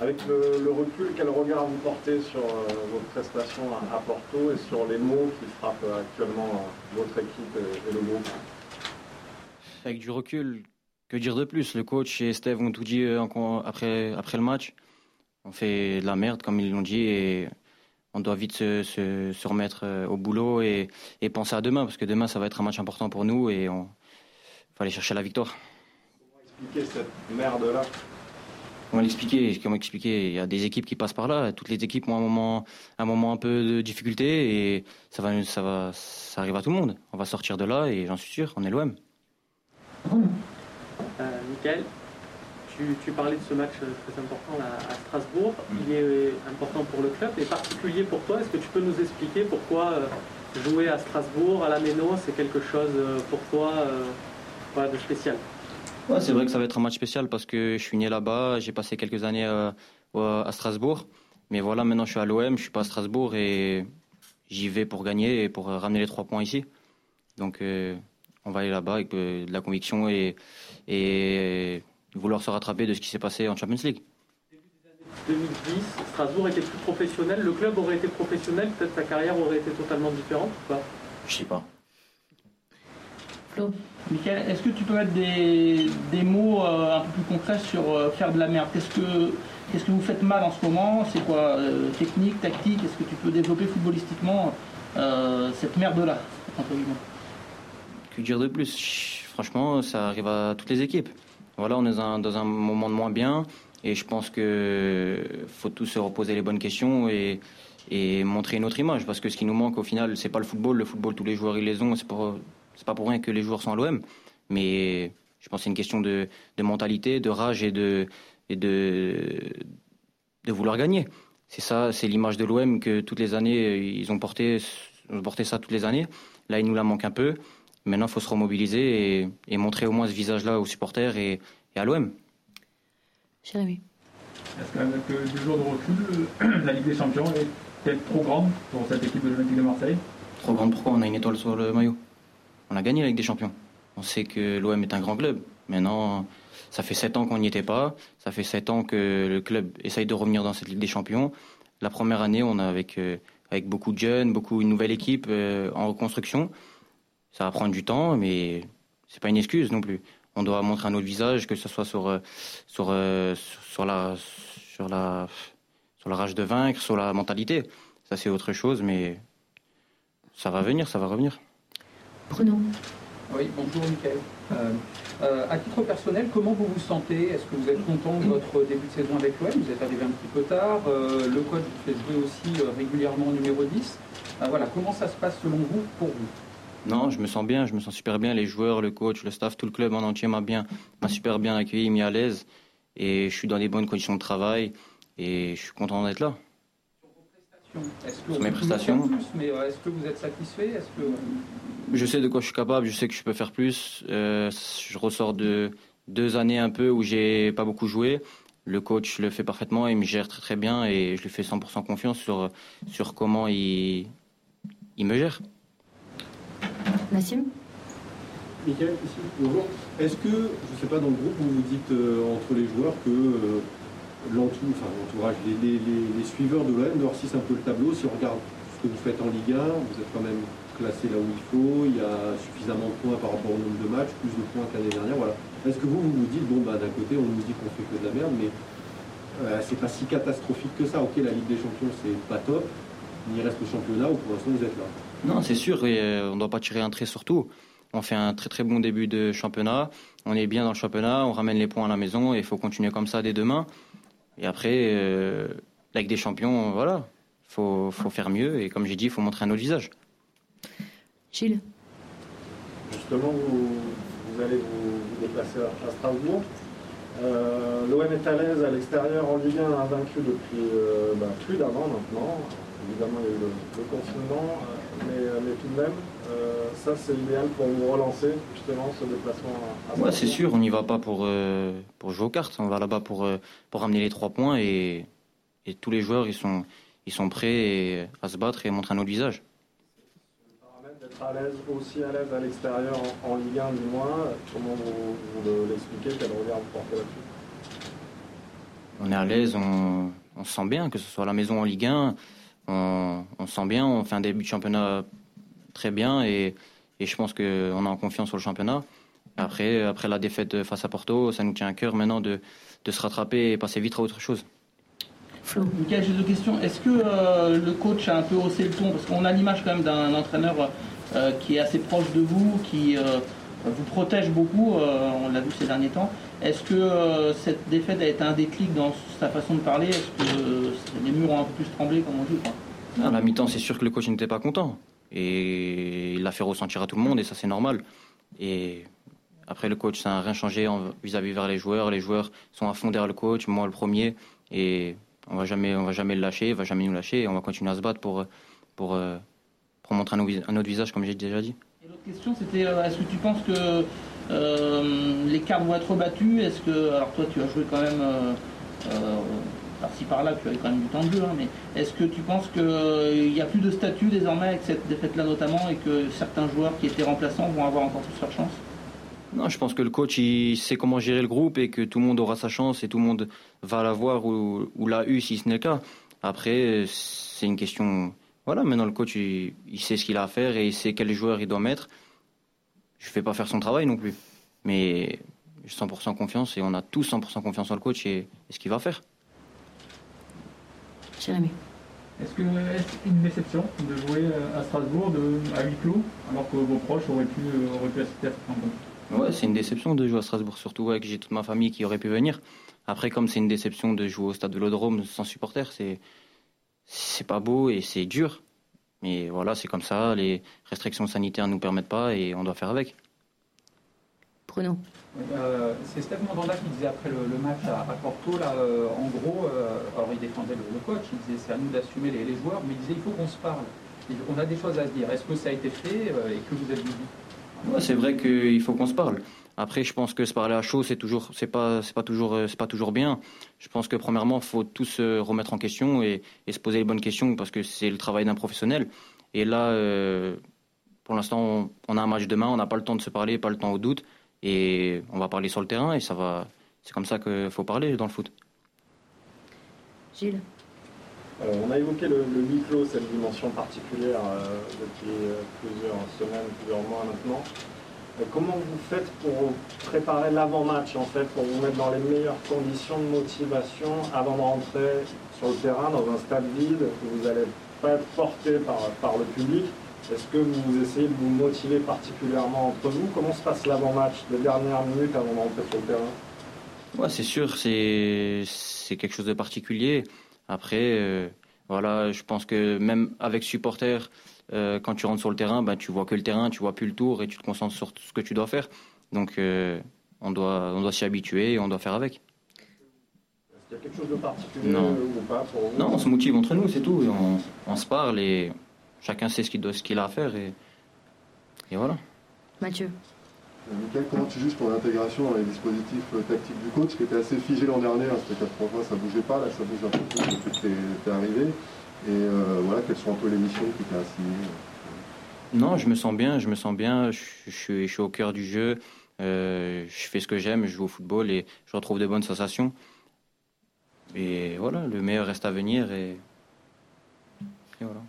Avec le, recul, quel regard vous portez sur euh, votre prestation à, Porto et sur les mots qui frappent actuellement euh, votre équipe et, le groupe? Avec du recul, que dire de plus? Le coach et Steve ont tout dit euh, après, après le match. On fait de la merde, comme ils l'ont dit, et on doit vite se, remettre au boulot et, penser à demain, parce que demain, ça va être un match important pour nous et il faut aller chercher la victoire. Comment expliquer cette merde-là Comment l'expliquer Comment expliquer? Il y a des équipes qui passent par là. Toutes les équipes ont un moment, un moment un peu de difficulté et ça va, ça va, ça arrive à tout le monde. On va sortir de là et j'en suis sûr, on est l'OM. Euh, Michael, tu, parlais de ce match très important à, Strasbourg. Mm. Il est important pour le club et particulier pour toi. Est-ce que tu peux nous expliquer pourquoi euh, jouer à Strasbourg, à la Méno, c'est quelque chose euh, pour toi euh, de spécial? C'est vrai que ça va être un match spécial parce que je suis né là-bas, j'ai passé quelques années à, à, Strasbourg. Mais voilà, maintenant je suis à l'OM, je suis pas à Strasbourg et j'y vais pour gagner et pour ramener les trois points ici. Donc euh, on va aller là-bas avec euh, de la conviction et, et vouloir se rattraper de ce qui s'est passé en Champions League. Début 2010, Strasbourg était plus professionnel, le club aurait été professionnel, peut-être ta carrière aurait été totalement différente ou pas? Je sais pas. Michael, est-ce que tu peux mettre des, mots euh, un peu plus concrets sur euh, faire de la merde? Qu'est-ce que qu'est-ce que vous faites mal en ce moment? C'est quoi euh, Technique, tactique? Est-ce que tu peux développer footballistiquement cette merde-là Que dire de plus? Franchement, ça arrive à toutes les équipes. Voilà, on est dans un moment de moins bien et je pense que faut tous se reposer les bonnes questions et, montrer une autre image parce que ce qui nous manque au final, c'est pas le football. Le football, tous les joueurs ils les ont. C'est pas c'est pas pour rien que les joueurs sont à l'OM, mais je pense que c'est une question de, mentalité, de rage et de, et de, de vouloir gagner. C'est ça, c'est l'image de l'OM que toutes les années, ils ont porté, ont porté ça toutes les années. Là, il nous la manque un peu. Maintenant, il faut se remobiliser et, montrer au moins ce visage-là aux supporters et, à l'OM. Jérémy. Est-ce que du jour de recul, la Ligue des Champions est peut-être trop grande pour cette équipe de l'Olympique de Marseille? Trop grande pourquoi? On a une étoile sur le maillot on a gagné avec des Champions. On sait que l'OM est un grand club. Maintenant, ça fait sept ans qu'on n'y était pas. Ça fait sept ans que le club essaye de revenir dans cette Ligue des Champions. La première année, on a avec, euh, beaucoup de jeunes, beaucoup une nouvelle équipe euh, en reconstruction. Ça va prendre du temps, mais c'est pas une excuse non plus. On doit montrer un autre visage, que ce soit sur, euh, la, la, sur la rage de vaincre, sur la mentalité. Ça, c'est autre chose, mais ça va venir, ça va revenir. Bruno. Oui, bonjour Michael. Euh, euh, à titre personnel, comment vous vous sentez? Est-ce que vous êtes content de votre début de saison avec l'OM Vous êtes arrivé un petit peu tard. Euh, le coach vous fait jouer aussi régulièrement numéro 10. voilà, comment ça se passe selon vous pour vous? Non, je me sens bien, je me sens super bien. Les joueurs, le coach, le staff, tout le club en entier m'a bien, m'a super bien accueilli, mis à l'aise. Et je suis dans des bonnes conditions de travail et je suis content d'être là. Est-ce que mes prestations. mais est-ce que vous êtes satisfait? Je sais de quoi je suis capable, je sais que je peux faire plus. Euh, je ressors de deux années un peu où j'ai pas beaucoup joué. Le coach le fait parfaitement, il me gère très très bien et je lui fais 100% confiance sur, sur comment il, il me gère. Nassim? Michael, ici, bonjour. Est-ce que, je ne sais pas, dans le groupe, vous vous dites euh, entre les joueurs que euh, l'entourage, les, suiveurs de l'OM noircissent un peu le tableau. Si on regarde ce que vous faites en Ligue 1, vous êtes quand même classé là où il faut, il y a suffisamment de points par rapport au nombre de matchs, plus de points qu'année dernière. Voilà. Est-ce que vous, vous dites, bon, bah, d'un côté, on nous dit qu'on fait que de la merde, mais euh, c'est pas si catastrophique que ça. Ok, la Ligue des Champions, c'est pas top, il reste le championnat où pour l'instant vous êtes là. Non, c'est sûr, et, euh, on ne doit pas tirer un trait sur tout. On fait un très très bon début de championnat, on est bien dans le championnat, on ramène les points à la maison et il faut continuer comme ça dès demain. Et après, euh, avec des champions, voilà, faut, faut faire mieux. Et comme j'ai dit, il faut montrer un autre visage. Gilles Justement, vous, vous allez vous, déplacer à, Strasbourg. Euh, L'OM est à l'aise à l'extérieur en Ligue 1, vaincu depuis euh, bah, plus d'un an maintenant. Évidemment, il y a eu le, confinement, euh, mais, mais, tout de même, euh, ça c'est idéal pour vous relancer justement ce déplacement à Ouais, c'est sûr, on n'y va pas pour, euh, pour jouer aux cartes, on va là-bas pour, pour ramener les trois points et, et tous les joueurs ils sont, ils sont prêts à se battre et montrer un autre visage. D'être à l'aise, aussi à l'aise à l'extérieur en, Ligue 1 du moins, comment vous, vous l'expliquez, quel regard vous portez là-dessus? On est à l'aise, on, se sent bien, que ce soit à la maison en Ligue 1, on, on se sent bien, on fait un début de championnat très bien et, je pense qu'on est en confiance sur le championnat. Après, après la défaite face à Porto, ça nous tient à cœur maintenant de se rattraper et passer vite à autre chose. Flo. j'ai deux questions. Est-ce que euh, le coach a un peu haussé le ton? Parce qu'on a l'image quand même d'un entraîneur euh, qui est assez proche de vous, qui euh, vous protège beaucoup, on l'a vu ces derniers temps. Est-ce que cette défaite a été un déclic dans sa façon de parler? Est-ce que les murs ont un peu plus tremblé, comme on dit À la mi-temps, c'est sûr que le coach n'était pas content. Et il l'a fait ressentir à tout le monde, et ça c'est normal. Et après, le coach, ça n'a rien changé vis-à-vis vers les joueurs. Les joueurs sont à fond derrière le coach, moi le premier. Et on va jamais, on va jamais le lâcher, il va jamais nous lâcher. Et on va continuer à se battre pour, pour, euh, pour montrer un, autre visage, comme j'ai déjà dit. Et l'autre question, c'était euh, est-ce que tu penses que euh, les cartes vont être rebattues? Est-ce que, alors toi, tu as joué quand même par-ci par-là, tu as quand même du temps de jeu, hein, mais est-ce que tu penses qu'il n'y a plus de statut désormais avec cette défaite-là notamment et que certains joueurs qui étaient remplaçants vont avoir encore plus leur chance? Non, je pense que le coach il sait comment gérer le groupe et que tout le monde aura sa chance et tout le monde va l'avoir ou, ou l'a eu si ce n'est le cas. Après, c'est une question. Voilà, maintenant le coach il, sait ce qu'il a à faire et il sait quel joueur il doit mettre. Je ne fais pas faire son travail non plus, mais j'ai 100% confiance et on a tous 100% confiance en le coach et, ce qu'il va faire. Jérémy. Est-ce que est une déception de jouer à Strasbourg de, à huis clos alors que vos proches auraient pu, auraient pu assister à cette rencontre Ouais, c'est une déception de jouer à Strasbourg, surtout avec j'ai toute ma famille qui aurait pu venir. Après, comme c'est une déception de jouer au stade de l'Odrome sans supporters, c'est c'est pas beau et c'est dur. Mais voilà, c'est comme ça. Les restrictions sanitaires ne nous permettent pas et on doit faire avec. Bruno. Euh, c'est Steph Mandanda qui disait après le, match à, Porto, là, euh, en gros, euh, alors il défendait le, coach, il disait c'est à nous d'assumer les, joueurs, mais il disait il faut qu'on se parle. on a des choses à se dire. Est-ce que ça a été fait et que vous avez dit? C'est vrai qu'il faut qu'on se parle. Après, je pense que se parler à chaud, c'est toujours, c'est pas, c'est pas toujours, c'est pas toujours bien. Je pense que premièrement, faut tous se remettre en question et, se poser les bonnes questions parce que c'est le travail d'un professionnel. Et là, euh, pour l'instant, on, a un match demain, on n'a pas le temps de se parler, pas le temps au doute, et on va parler sur le terrain et ça va. C'est comme ça qu'il faut parler dans le foot. Gilles. Euh, on a évoqué le, le clos, cette dimension particulière euh, depuis euh, plusieurs semaines, plusieurs mois maintenant. comment vous faites pour préparer l'avant-match, en fait, pour vous mettre dans les meilleures conditions de motivation avant de rentrer sur le terrain, dans un stade vide, où vous n'allez pas être porté par, par le public? Est-ce que vous essayez de vous motiver particulièrement entre vous? Comment se passe l'avant-match, les dernières minutes avant de rentrer sur le terrain? Ouais, c'est sûr, c'est quelque chose de particulier. Après, euh, voilà, je pense que même avec supporters, euh, quand tu rentres sur le terrain, ben, tu vois que le terrain, tu vois plus le tour et tu te concentres sur ce que tu dois faire. Donc, euh, on doit, on doit s'y habituer et on doit faire avec. Est-ce qu'il y a quelque chose de particulier non. ou pas pour vous? Non, on se motive entre nous, c'est tout. On, on, se parle et chacun sait ce qu'il, doit, ce qu'il a à faire et, et voilà. Mathieu. Michael, comment tu juges pour l'intégration dans les dispositifs euh, tactiques du coach, qui était assez figé l'an dernier, hein, c'était 4 fois, ça bougeait pas, là ça bouge un peu plus depuis que tu es, arrivé. Et euh, voilà, quelles sont un peu les missions que tu as assignées Non, je me sens bien, je me sens bien, je, suis, au cœur du jeu, euh, je fais ce que j'aime, je joue au football et je retrouve de bonnes sensations. Et voilà, le meilleur reste à venir et voilà.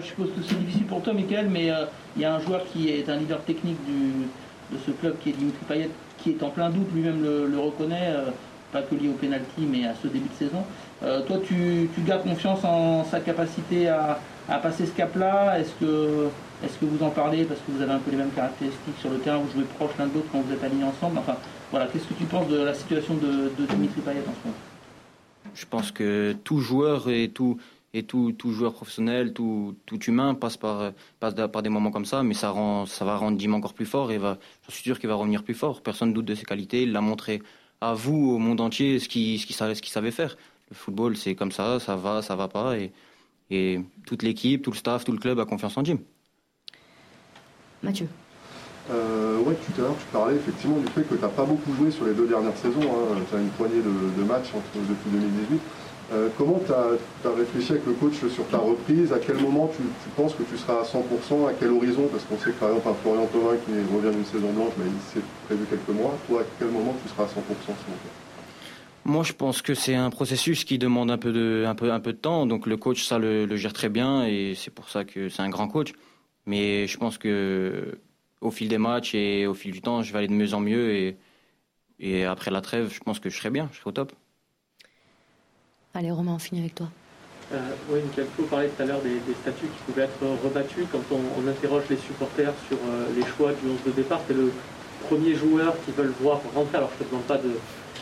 Je suppose que c'est difficile pour toi, Michael, mais euh, il y a un joueur qui est un leader technique de ce club, qui est Dimitri Payet, qui est en plein doute, lui-même le, reconnaît, euh, pas que lié au penalty, mais à ce début de saison. Euh, toi, tu, gardes confiance en sa capacité à, passer ce cap-là? Est-ce que, est que vous en parlez parce que vous avez un peu les mêmes caractéristiques sur le terrain, vous jouez proche l'un de l'autre quand vous êtes alignés ensemble? Enfin, voilà, qu'est-ce que tu penses de la situation de, de Dimitri Payet en ce moment? Je pense que tout joueur et tout et tout, tout, joueur professionnel, tout, tout humain passe par, passe par des moments comme ça, mais ça, rend, ça va rendre Dim encore plus fort et va, je suis sûr qu'il va revenir plus fort. Personne ne doute de ses qualités. Il l'a montré à vous, au monde entier, ce qu'il ce savait, ce savait faire. Le football, c'est comme ça, ça va, ça va pas. Et, et toute l'équipe, tout le staff, tout le club a confiance en Jim. Mathieu. Euh, ouais, tout à l'heure, tu parlais effectivement du fait que tu n'as pas beaucoup joué sur les deux dernières saisons. Hein. Tu as une poignée de, de matchs entre, depuis 2018. Euh, comment tu as, réfléchi avec le coach sur ta reprise? À quel moment tu, penses que tu seras à 100% À quel horizon? Parce qu'on sait que par exemple un Florian Thauvin qui revient d'une saison blanche, mais il s'est prévu quelques mois. Toi, à quel moment tu seras à 100% Moi, je pense que c'est un processus qui demande un peu de, temps. Donc le coach, ça le, gère très bien et c'est pour ça que c'est un grand coach. Mais je pense que au fil des matchs et au fil du temps, je vais aller de mieux en mieux et après la trêve, je pense que je serai bien, je serai au top. Allez, Romain, on finit avec toi. Euh, oui, Michael Flo parlait tout à l'heure des, statuts qui pouvaient être rebattus. Quand on, interroge les supporters sur euh, les choix du 11 de départ, c'est le premier joueur qu'ils veulent voir rentrer. Alors je ne te demande pas de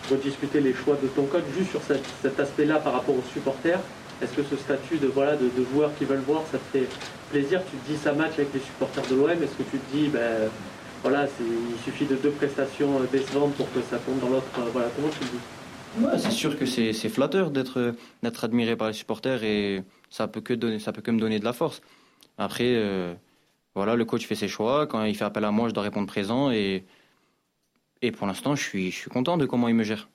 rediscuter les choix de ton coach, juste sur cet, aspect-là par rapport aux supporters. Est-ce que ce statut de, voilà, de, de joueurs qui veulent voir, ça te fait plaisir? Tu te dis ça match avec les supporters de l'OM Est-ce que tu te dis, ben, voilà, il suffit de deux prestations décevantes pour que ça tombe dans l'autre Voilà, comment tu le dis? Ouais, c'est sûr que c'est flatteur d'être d'être admiré par les supporters et ça peut que donner ça peut que me donner de la force. Après euh, voilà, le coach fait ses choix, quand il fait appel à moi, je dois répondre présent et et pour l'instant, je suis je suis content de comment il me gère.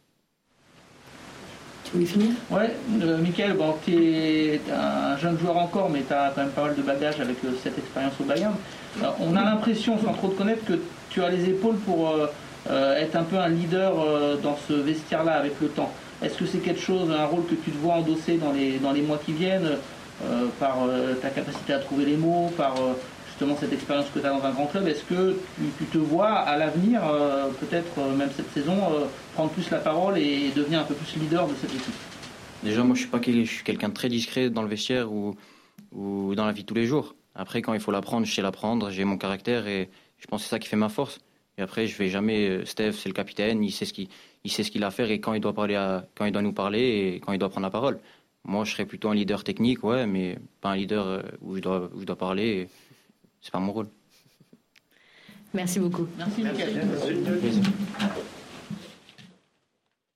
Tu voulais finir? Ouais, euh, Michael, bon, tu es un jeune joueur encore, mais tu as quand même pas mal de bagages avec euh, cette expérience au Bayern. Euh, on a l'impression, sans trop te connaître, que tu as les épaules pour être un peu un leader euh, dans ce vestiaire-là avec le temps. Est-ce que c'est quelque chose, un rôle que tu te vois endosser dans les, dans les mois qui viennent, euh, par euh, ta capacité à trouver les mots, par euh, justement cette expérience que tu as dans un grand club? Est-ce que tu, te vois à l'avenir, euh, peut-être euh, même cette saison, euh, prendre plus la parole et devenir un peu plus leader de cette équipe? Déjà, moi, je suis pas je suis quelqu'un de très discret dans le vestiaire ou, ou dans la vie de tous les jours. Après, quand il faut l'apprendre, je sais l'apprendre, j'ai mon caractère et je pense que c'est ça qui fait ma force. Et après, je vais jamais. euh, Steph, c'est le capitaine, il sait ce qu'il, il sait ce qu'il a à faire et quand il doit parler, à, quand il doit nous parler et quand il doit prendre la parole. Moi, je serais plutôt un leader technique, ouais, mais pas un leader euh, où je dois, où je dois parler. C'est pas mon rôle. Merci beaucoup. Merci.